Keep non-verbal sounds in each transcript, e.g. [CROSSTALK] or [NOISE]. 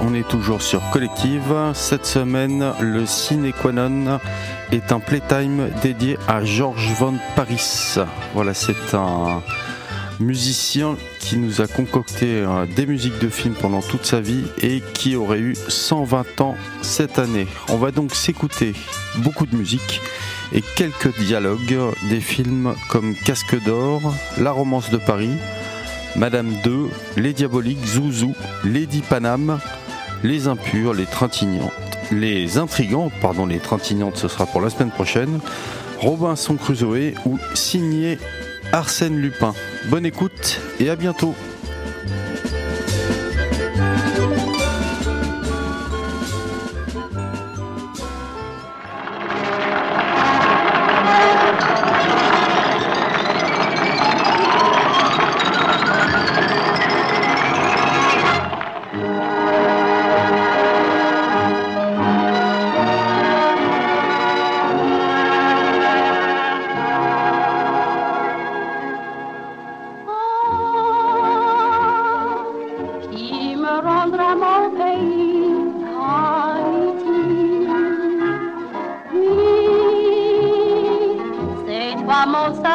on est toujours sur Collective. Cette semaine, le Ciné Quanon est un playtime dédié à Georges Van Paris. Voilà, c'est un musicien qui nous a concocté euh, des musiques de films pendant toute sa vie et qui aurait eu 120 ans cette année. On va donc s'écouter beaucoup de musique et quelques dialogues des films comme Casque d'or, La romance de Paris, Madame 2, Les Diaboliques, Zouzou, Lady Paname, Les Impurs, Les Trintignantes, Les Intrigantes, pardon, Les Trintignantes, ce sera pour la semaine prochaine, Robinson Crusoe ou signé Arsène Lupin. Bonne écoute et à bientôt.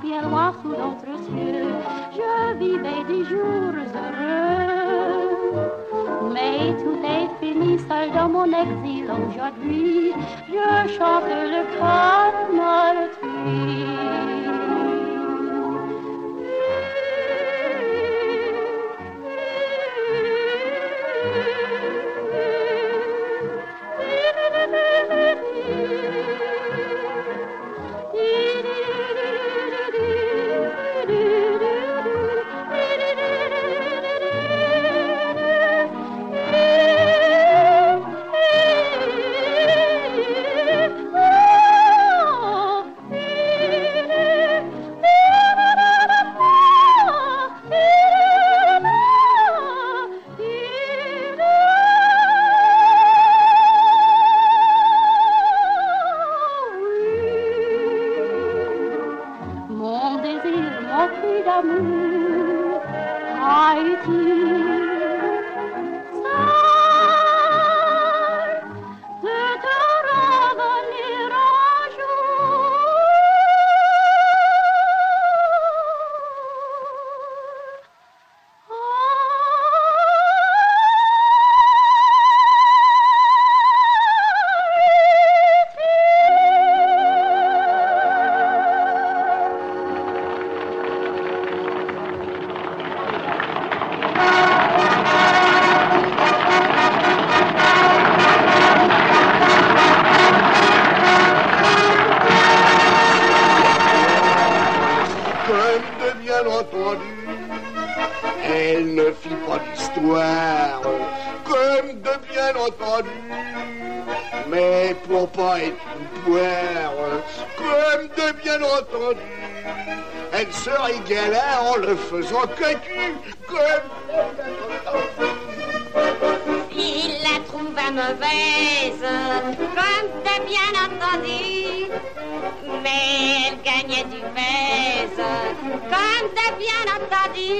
bien loin sous d'autres cieux, je vivais des jours heureux. Mais tout est fini, seul dans mon exil aujourd'hui, je chante le canard elle gagnait du pèse, comme t'as bien entendu.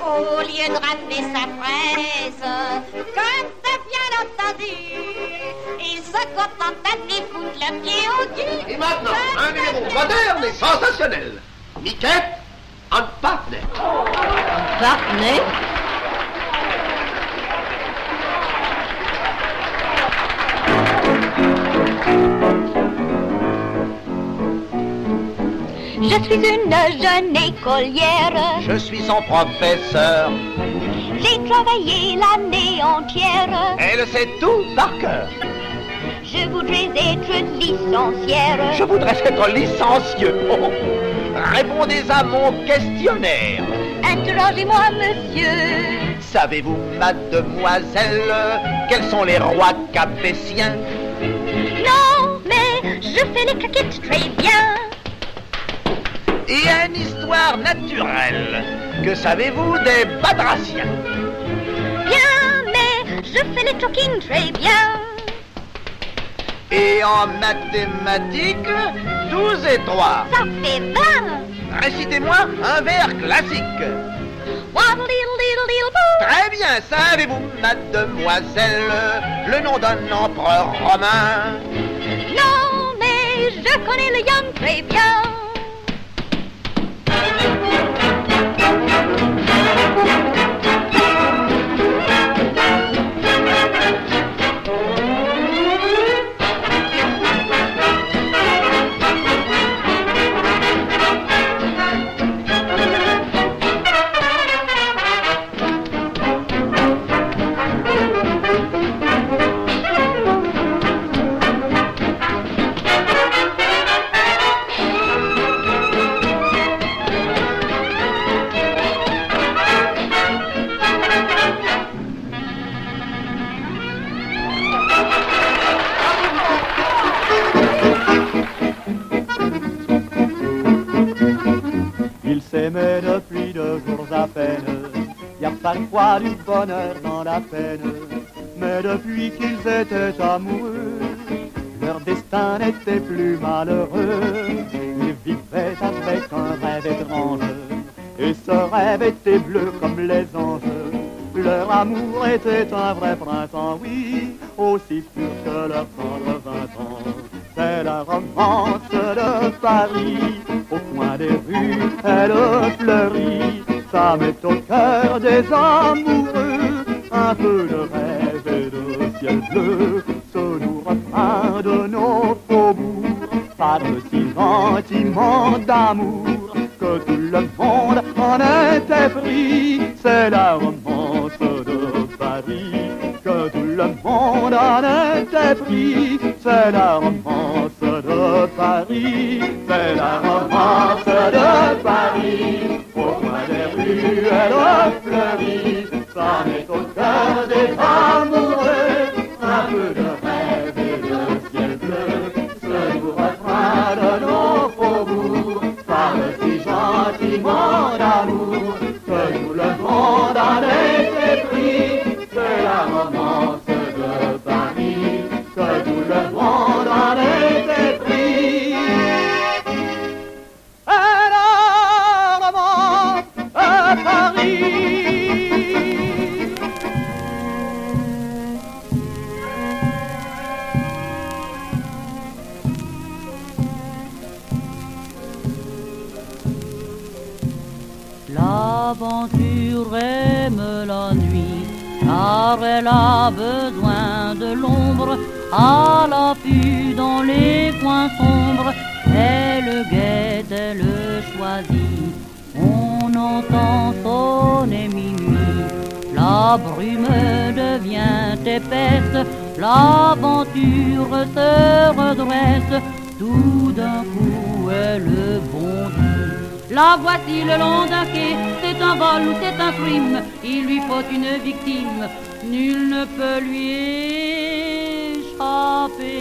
Au lieu de ramener sa fraise, comme t'as bien entendu, il se contenta de foutre le pied au cul. Et maintenant, un numéro moderne et sensationnel. Miquette, un partner. Un partner suis une jeune écolière. Je suis son professeur. J'ai travaillé l'année entière. Elle sait tout par cœur. Je voudrais être licenciaire. Je voudrais être licencieux. [LAUGHS] Oh, Répondez à mon questionnaire. Interrogez-moi, monsieur. Savez-vous, mademoiselle, quels sont les rois capétiens? Non, mais je fais les claquettes très bien. Et une histoire naturelle. Que savez-vous des badraciens Bien, mais je fais les talking très bien. Et en mathématiques, 12 et 3. Ça fait 20. Récitez-moi un vers classique. Très bien, savez-vous, mademoiselle, le nom d'un empereur romain? Non, mais je connais le young très bien. Du bonheur dans la peine. Mais depuis qu'ils étaient amoureux, leur destin n'était plus malheureux. Ils vivaient avec un rêve étrange. Et ce rêve était bleu comme les anges. Leur amour était un vrai printemps, oui, aussi pur que leur tendre vingt ans. C'est la romance de Paris, au coin des rues, elle fleurit. Ça met au cœur des amoureux que tout le monde en était pris. C'est la romance de Paris, c'est la romance de Paris. Au coin des rues, elle. Ça met au cœur des amoureux besoin de l'ombre, à l'affût dans les coins sombres, elle guette, elle choisit, on entend sonner minuit, la brume devient épaisse, l'aventure se redresse, tout d'un coup elle bondit. La voici le long d'un quai, c'est un vol ou c'est un crime, il lui faut une victime, nul ne peut lui échapper.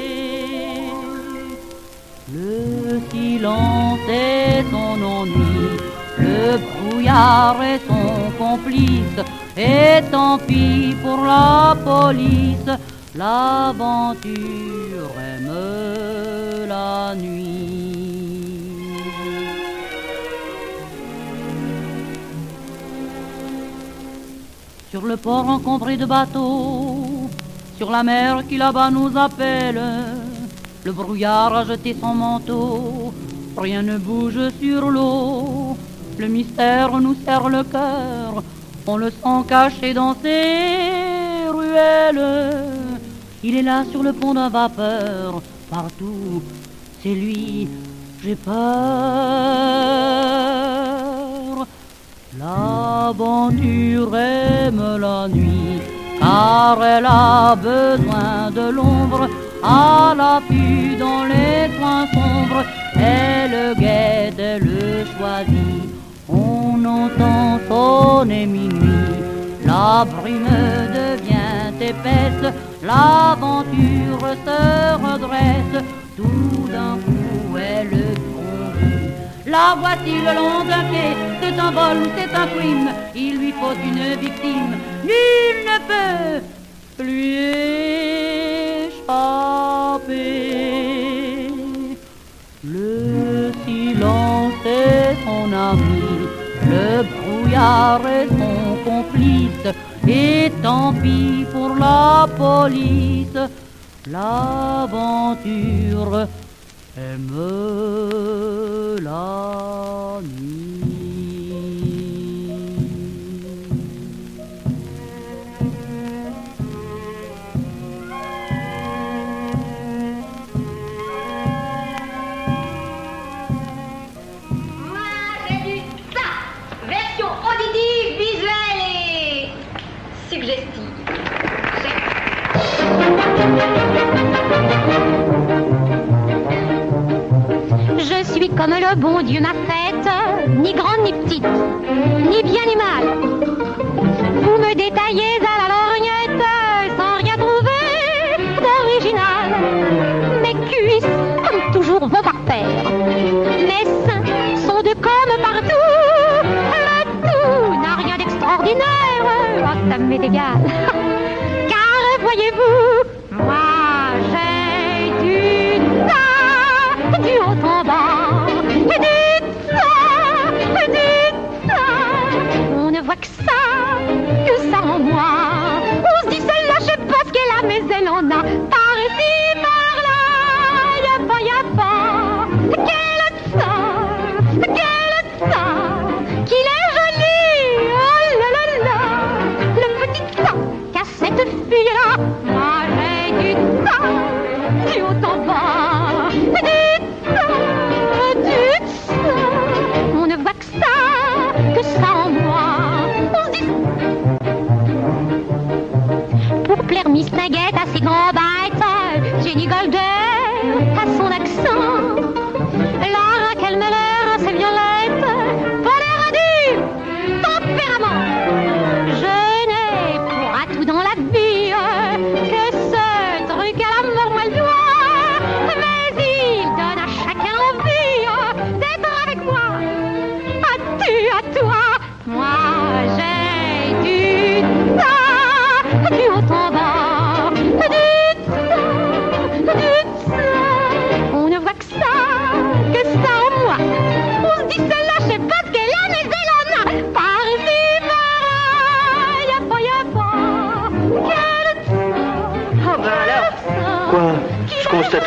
Le silence est son ennui, le brouillard est son complice, et tant pis pour la police, l'aventure aime la nuit. Sur le port encombré de bateaux, sur la mer qui là-bas nous appelle, le brouillard a jeté son manteau, rien ne bouge sur l'eau, le mystère nous serre le cœur, on le sent caché dans ses ruelles. Il est là sur le pont d'un vapeur, partout, c'est lui, j'ai peur. La L'aventure aime la nuit, car elle a besoin de l'ombre, à l'appui dans les coins sombres, elle guette, elle choisit. On entend sonner minuit, la brume devient épaisse, l'aventure se redresse, tout d'un coup elle. La voici le long d'un quai, c'est un vol c'est un crime, il lui faut une victime, nul ne peut lui échapper. Le silence est son ami, le brouillard est son complice, et tant pis pour la police, l'aventure aime la. Je suis comme le bon Dieu m'a faite, ni grande ni petite, ni bien ni mal. Vous me détaillez à la lorgnette sans rien trouver d'original. Mes cuisses, comme toujours, vont par terre. Mes seins sont de comme partout. Le tout n'a rien d'extraordinaire. Ça m'est égal. Car voyez-vous, Hey,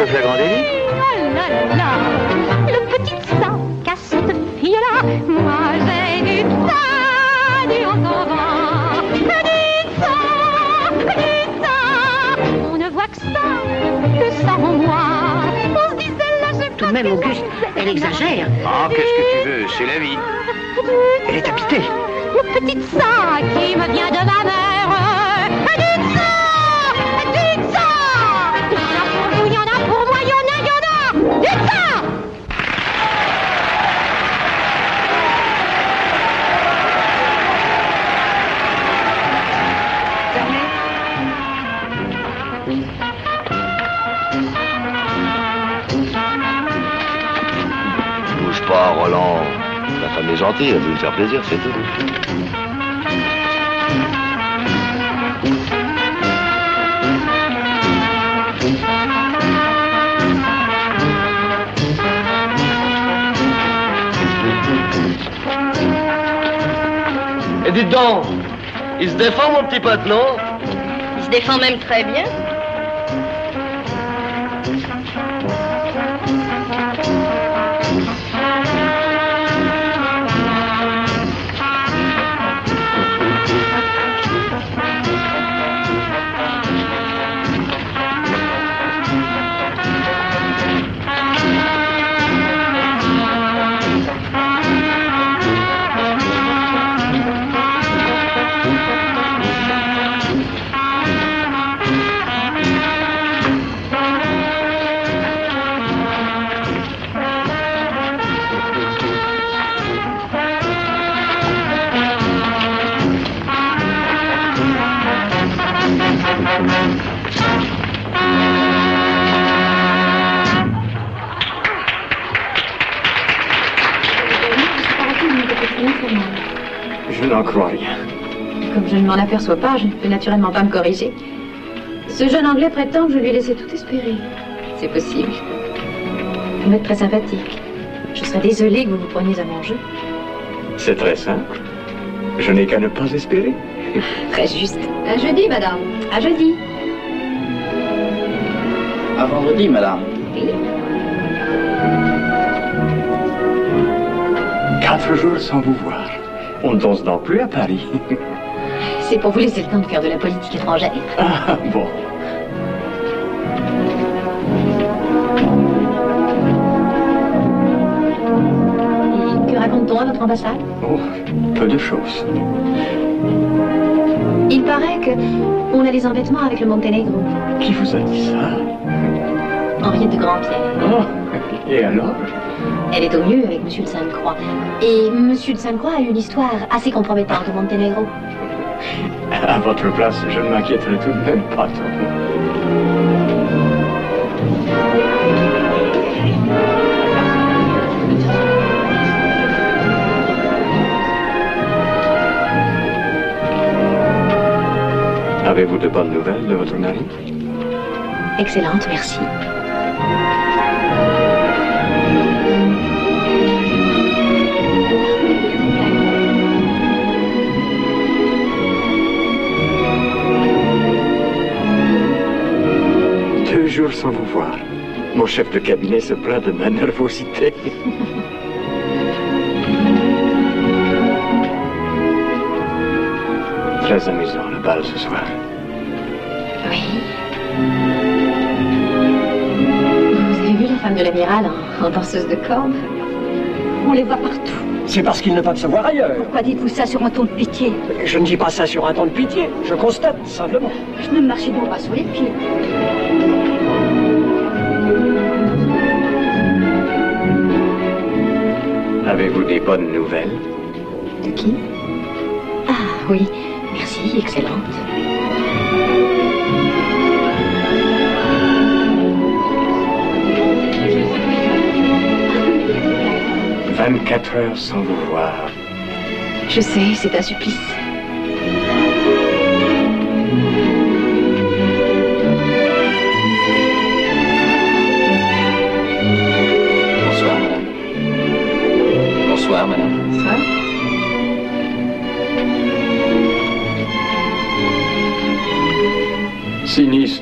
Flagrant délit. Oh là là là, le petit sang qu'a cette fille-là. Moi j'ai du tas, du haut en bas, du tas, du tas. On ne voit que ça, que ça en moi. On se dit celle-là, je Tout de même, Auguste, elle exagère. Ah, qu'est-ce que tu veux C'est la vie. Elle est habitée. Le petit ça qui me vient de ma mère. Faire plaisir, c'est tout. Et dites donc, il se défend mon petit pote, non? Il se défend même très bien. Je n'en crois rien. Comme je ne m'en aperçois pas, je ne peux naturellement pas me corriger. Ce jeune Anglais prétend que je lui ai laissé tout espérer. C'est possible. Vous êtes très sympathique. Je serais désolée que vous vous preniez à mon jeu. C'est très simple. Je n'ai qu'à ne pas espérer. [LAUGHS] Très juste. À jeudi, madame. À jeudi. À vendredi, madame. Oui. Quatre jours sans vous voir. On ne danse donc plus à Paris. [LAUGHS] C'est pour vous laisser le temps de faire de la politique étrangère. [LAUGHS] Ah, bon. Et que raconte-t-on à votre ambassade? Oh, peu de choses. Il paraît que on a des embêtements avec le Monténégro. Qui vous a dit ça? Henriette de Grandpierre. Oh, et alors? Elle est au mieux avec Monsieur de Sainte-Croix. Et Monsieur de Sainte-Croix a une histoire assez compromettante au Monténégro. [LAUGHS] À votre place, je ne m'inquiéterais tout de même pas trop. Avez-vous de bonnes nouvelles de votre mari? Excellente, merci. Jours sans vous voir. Mon chef de cabinet se plaint de ma nervosité. Très amusant le bal ce soir. Oui. Vous avez vu la femme de l'amiral en, en danseuse de corde On les voit partout. C'est parce qu'ils ne peuvent se voir ailleurs. Pourquoi dites-vous ça sur un ton de pitié? Je ne dis pas ça sur un ton de pitié. Je constate simplement. Je ne me marchez donc pas sur les pieds. Avez-vous des bonnes nouvelles? De qui? Ah oui, merci, excellente. 24 heures sans vous voir. Je sais, c'est un supplice.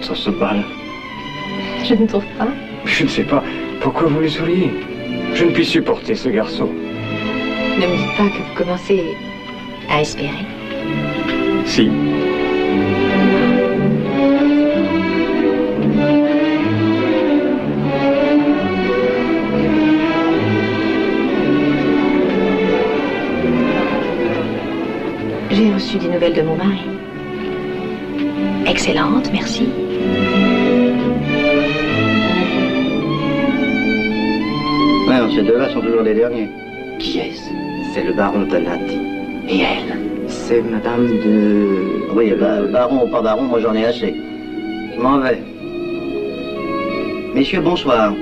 Sinistre ce bal. Je ne trouve pas. Je ne sais pas pourquoi vous le souriez? Je ne puis supporter ce garçon. Ne me dites pas que vous commencez à espérer. Si. J'ai reçu des nouvelles de mon mari. Excellente, merci. Ces deux-là sont toujours les derniers. Qui est-ce? C'est le baron Donati. Et elle? C'est madame de... Oui, bah, baron ou pas baron, moi j'en ai assez. Je m'en vais. Messieurs, bonsoir.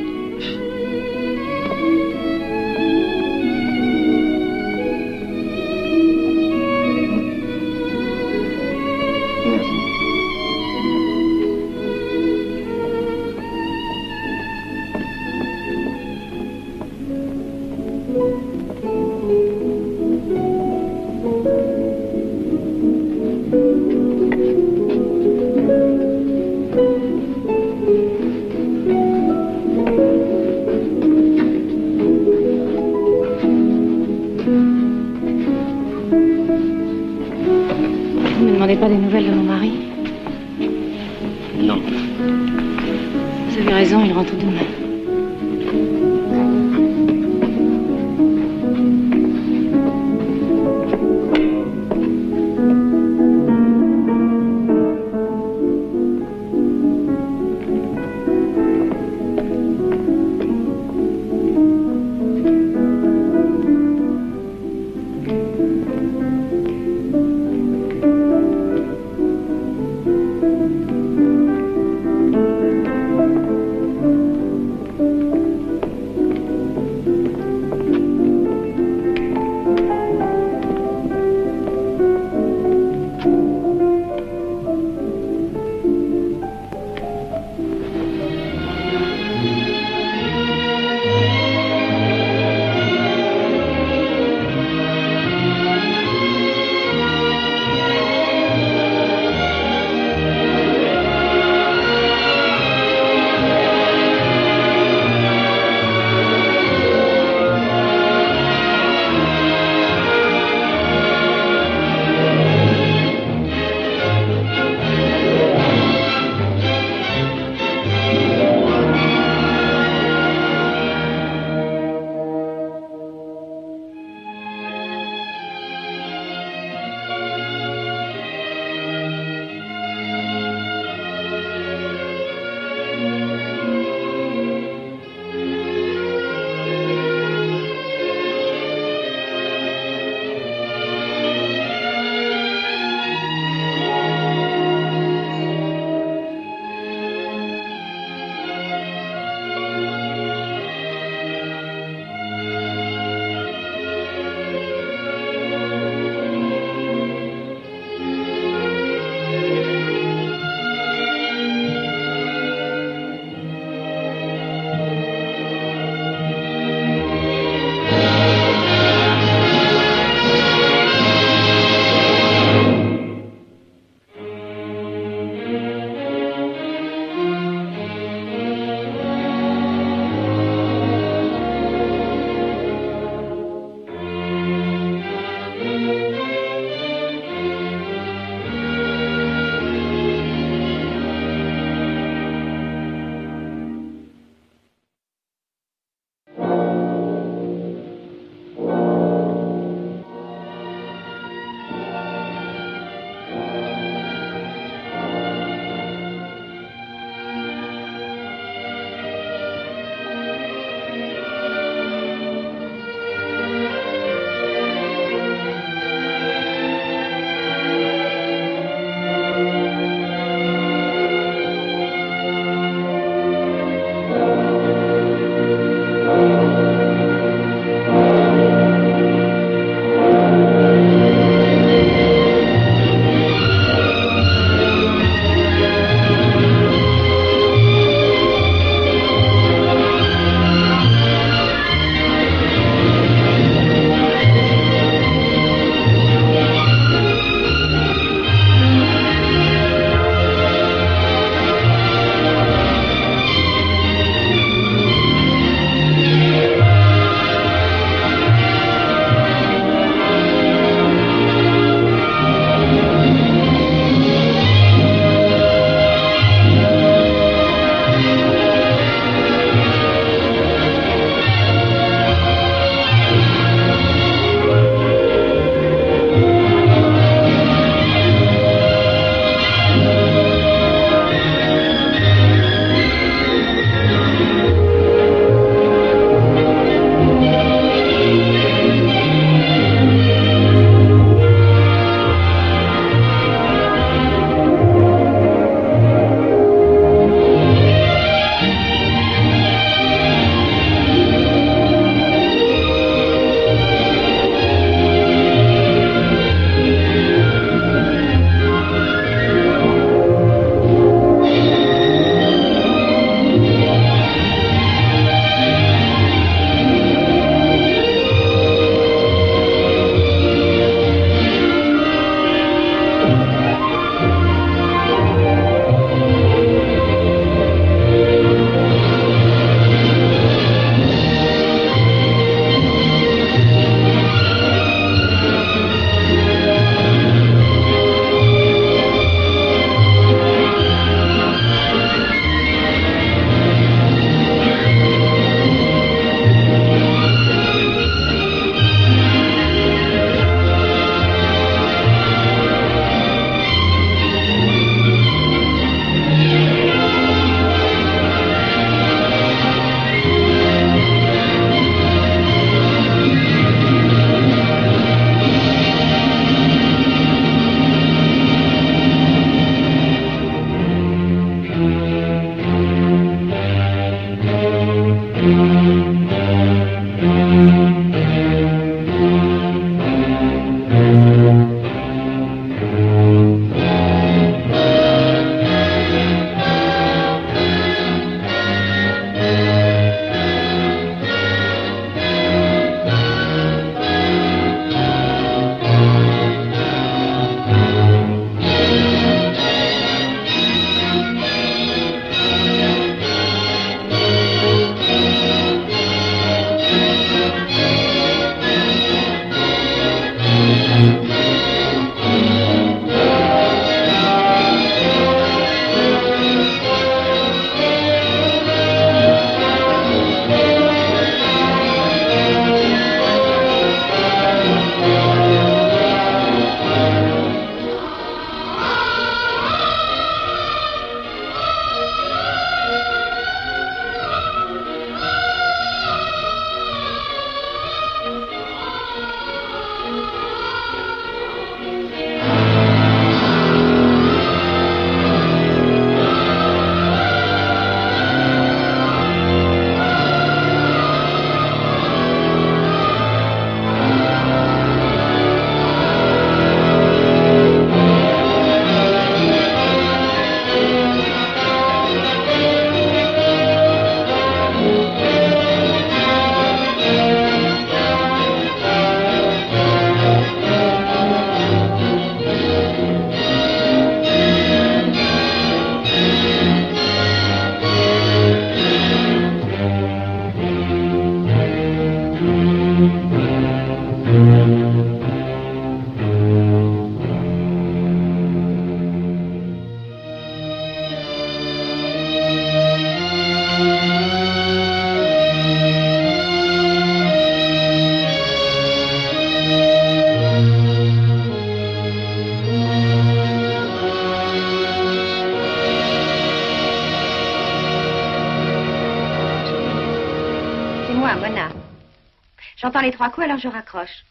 Les trois coups, alors je raccroche.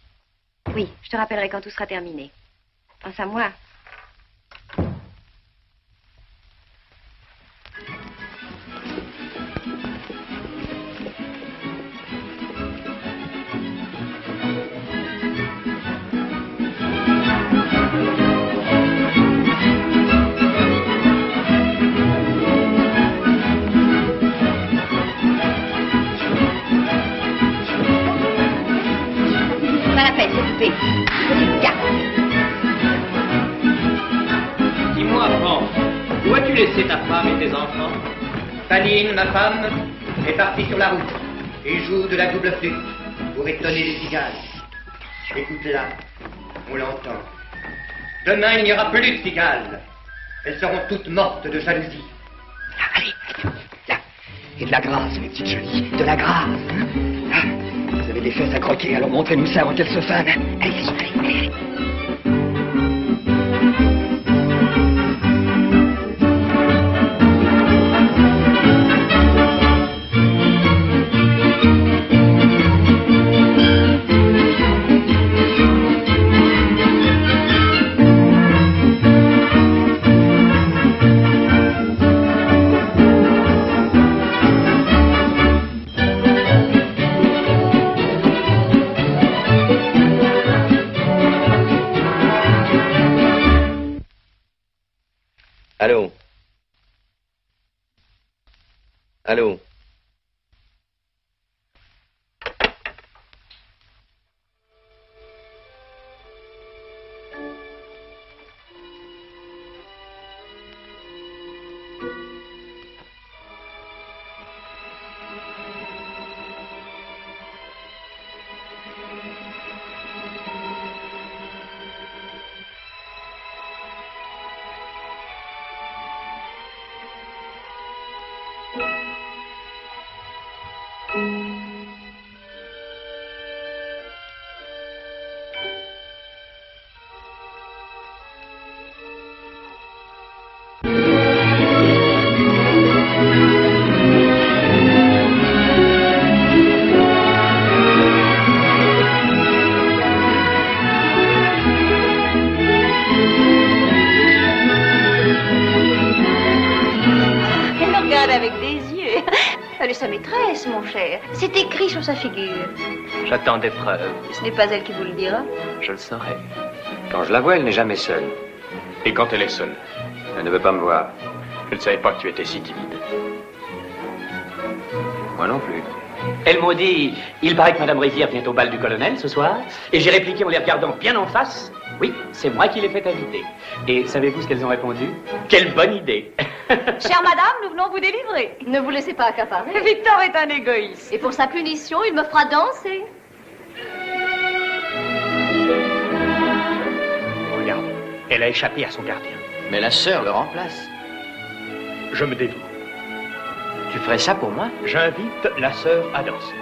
Oui, je te rappellerai quand tout sera terminé. Pense à moi. Laissé ta femme et tes enfants Fanine, ma femme, est partie sur la route et joue de la double flûte pour étonner les cigales. Écoute-la, on l'entend. Demain, il n'y aura plus de cigales. Elles seront toutes mortes de jalousie. Et de la grâce, mes petites jolies. De la grâce. hein vous avez des fesses à croquer, alors montrez-nous ça avant qu'elles se fanent. Allez, allez. Figure. J'attends des preuves. Ce n'est pas elle qui vous le dira. Je le saurai. Quand je la vois, elle n'est jamais seule. Et quand elle est seule Elle ne veut pas me voir. Je ne savais pas que tu étais si timide. Moi non plus. Elle m'a dit, il paraît que Madame Rivière vient au bal du colonel ce soir. Et j'ai répliqué en les regardant bien en face. Oui, c'est moi qui l'ai fait inviter. Et savez-vous ce qu'elles ont répondu? Quelle bonne idée [LAUGHS] Chère madame, nous venons vous délivrer. Ne vous laissez pas accaparer. Victor est un égoïste. Et pour sa punition, il me fera danser. Regarde, elle a échappé à son gardien. Mais la sœur le remplace. Je me dévoue. Tu ferais ça pour moi? J'invite la sœur à danser.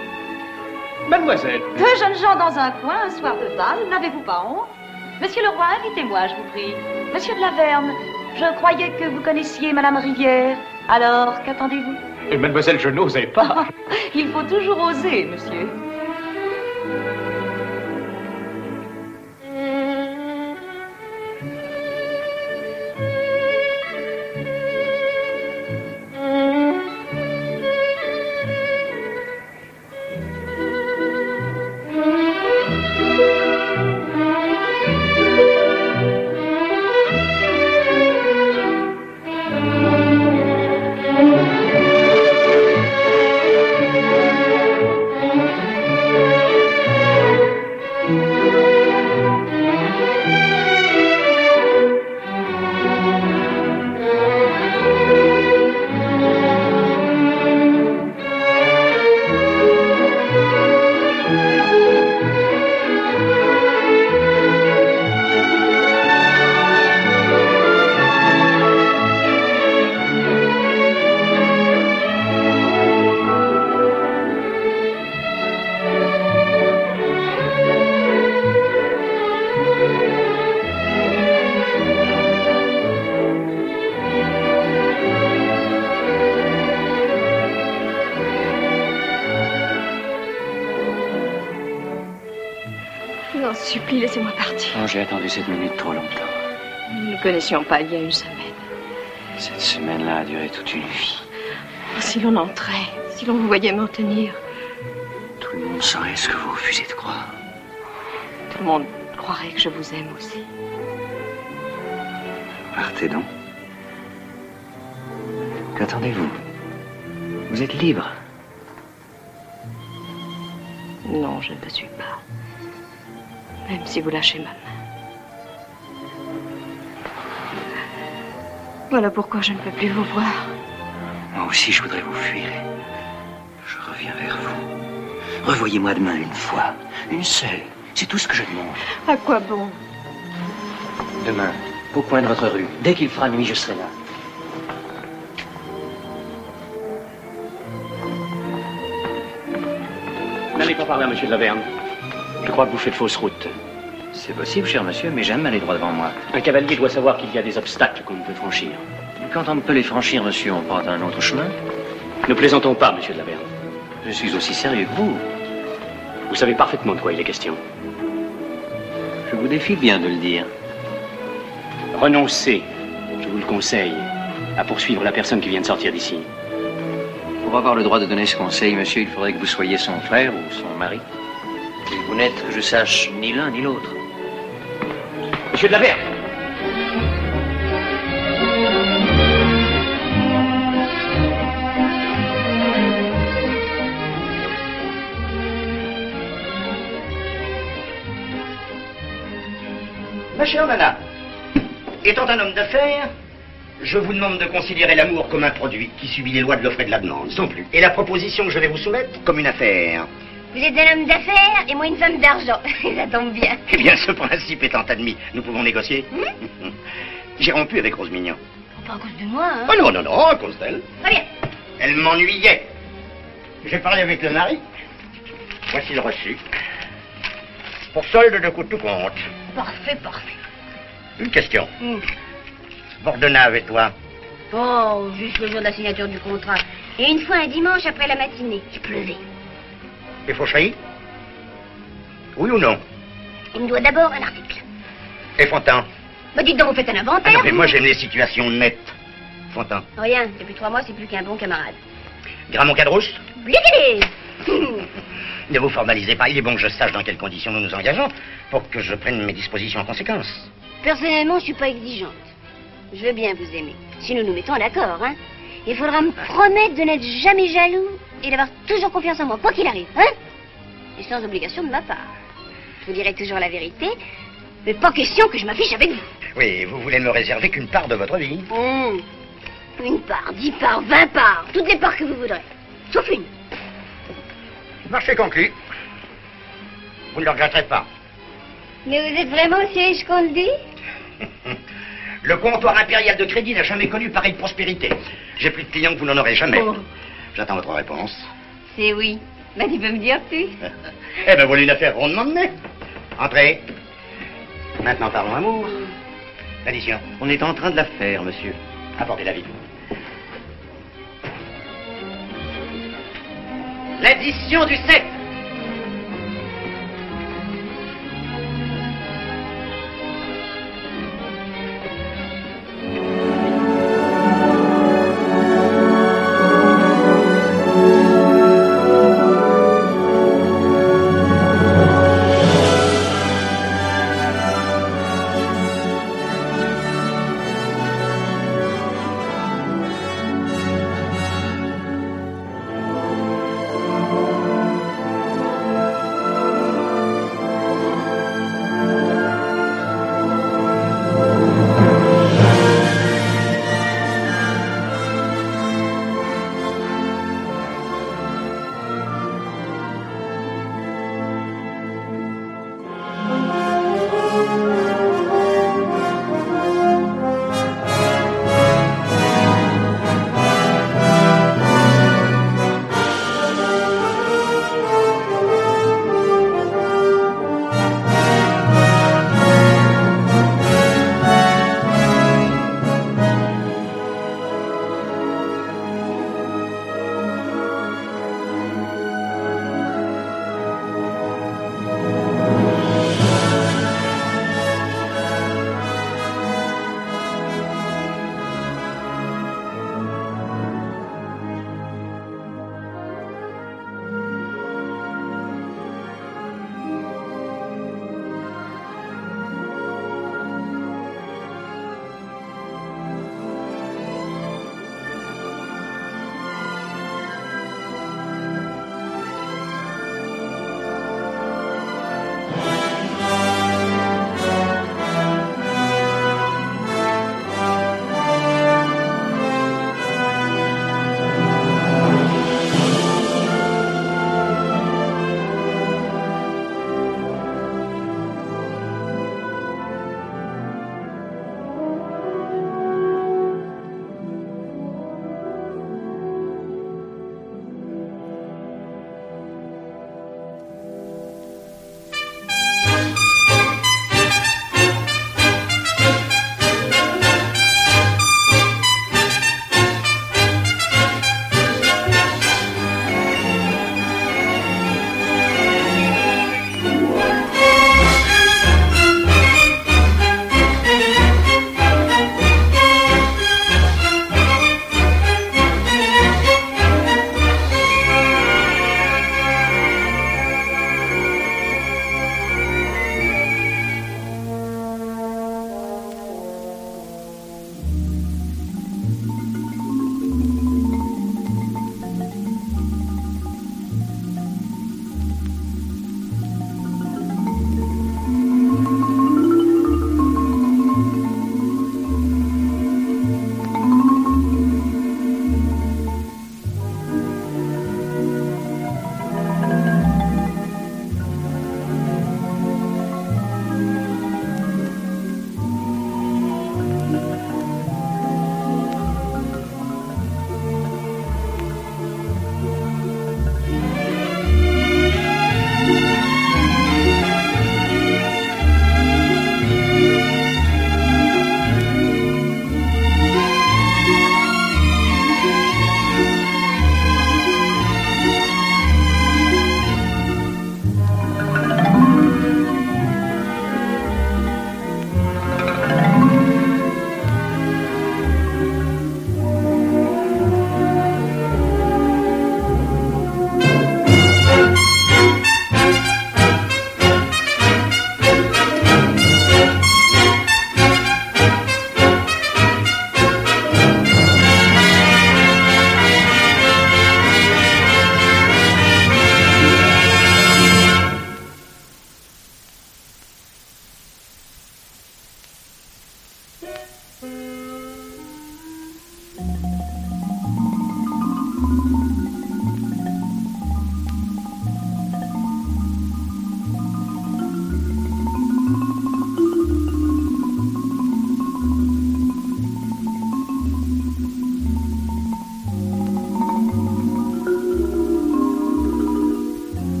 Mademoiselle, Deux jeunes gens dans un coin, un soir de bal, n'avez-vous pas honte? Monsieur le roi, invitez-moi, je vous prie. Monsieur de Laverne, je croyais que vous connaissiez Madame Rivière. Alors, qu'attendez-vous? Et mademoiselle, je n'osais pas. [LAUGHS] Il faut toujours oser, monsieur. Ne connaissions pas il y a une semaine. Cette semaine-là a duré toute une vie. Oh, si l'on entrait, si l'on vous voyait m'en tenir, Tout le monde saurait ce que vous refusez de croire. tout le monde croirait que je vous aime aussi. Partez donc. Qu'attendez-vous? Vous êtes libre? Non, je ne le suis pas. Même si vous lâchez ma main. Voilà pourquoi je ne peux plus vous voir. Moi aussi, je voudrais vous fuir. Je reviens vers vous. Revoyez-moi demain une fois. Une seule. C'est tout ce que je demande. À quoi bon? Demain, au coin de votre rue. Dès qu'il fera nuit, je serai là. N'allez pas parler à monsieur de Laverne. Je crois que vous faites fausse route. C'est possible, cher monsieur, mais j'aime aller droit devant moi. Un cavalier doit savoir qu'il y a des obstacles qu'on ne peut franchir. Quand on ne peut les franchir, monsieur, on prend un autre chemin. Ne plaisantons pas, monsieur de Laverne. Je suis aussi sérieux que vous. Vous savez parfaitement de quoi il est question. Je vous défie bien de le dire. Renoncez, je vous le conseille, à poursuivre la personne qui vient de sortir d'ici. Pour avoir le droit de donner ce conseil, monsieur, il faudrait que vous soyez son frère ou son mari. Et vous n'êtes, que je sache, ni l'un ni l'autre. Monsieur de Laverne Ma chère Nana, étant un homme d'affaires, je vous demande de considérer l'amour comme un produit qui subit les lois de l'offre et de la demande, sans plus. Et la proposition que je vais vous soumettre comme une affaire. Vous êtes un homme d'affaires et moi une femme d'argent. [LAUGHS] Ça tombe bien. Eh bien, ce principe étant admis, nous pouvons négocier. [LAUGHS] J'ai rompu avec Rose Mignon. Pas à cause de moi, hein. Oh non, non, non, à cause d'elle. Très bien. Elle m'ennuyait. J'ai parlé avec le mari. Voici le reçu. Pour solde de coûte tout compte. Parfait, parfait. Une question. Hmm. Bordenave et toi? Oh, juste le jour de la signature du contrat. Et une fois un dimanche après la matinée. Il pleuvait. Fauchery Oui ou non? Il me doit d'abord un article. Et Fontaine Bah dites donc, vous faites un Ah inventaire. non, mais moi j'aime les situations nettes. Fontaine. Rien, depuis trois mois, c'est plus qu'un bon camarade. Gramont Cadrousse Bliquez [LAUGHS] Ne vous formalisez pas. Il est bon que je sache dans quelles conditions nous nous engageons pour que je prenne mes dispositions en conséquence. Personnellement, je suis pas exigeante. Je veux bien vous aimer. Si nous nous mettons d'accord, hein. Il faudra me promettre de n'être jamais jaloux et d'avoir toujours confiance en moi, quoi qu'il arrive, hein. Et sans obligation de ma part. Je vous dirai toujours la vérité, mais pas question que je m'affiche avec vous. Oui, vous voulez ne me réserver qu'une part de votre vie. Une part, dix parts, vingt parts, toutes les parts que vous voudrez. Sauf une. Marché conclu. Vous ne le regretterez pas. Mais vous êtes vraiment aussi riche qu'on le dit [LAUGHS] Le comptoir impérial de crédit n'a jamais connu pareille prospérité. J'ai plus de clients que vous n'en aurez jamais. Oh. J'attends votre réponse. C'est oui. Bah, tu peux me dire plus. [LAUGHS] Eh ben, voilà une affaire rondement menée. Entrez. Maintenant, parlons amour. L'addition. On est en train de la faire, monsieur. Apportez la vie. L'addition du 7.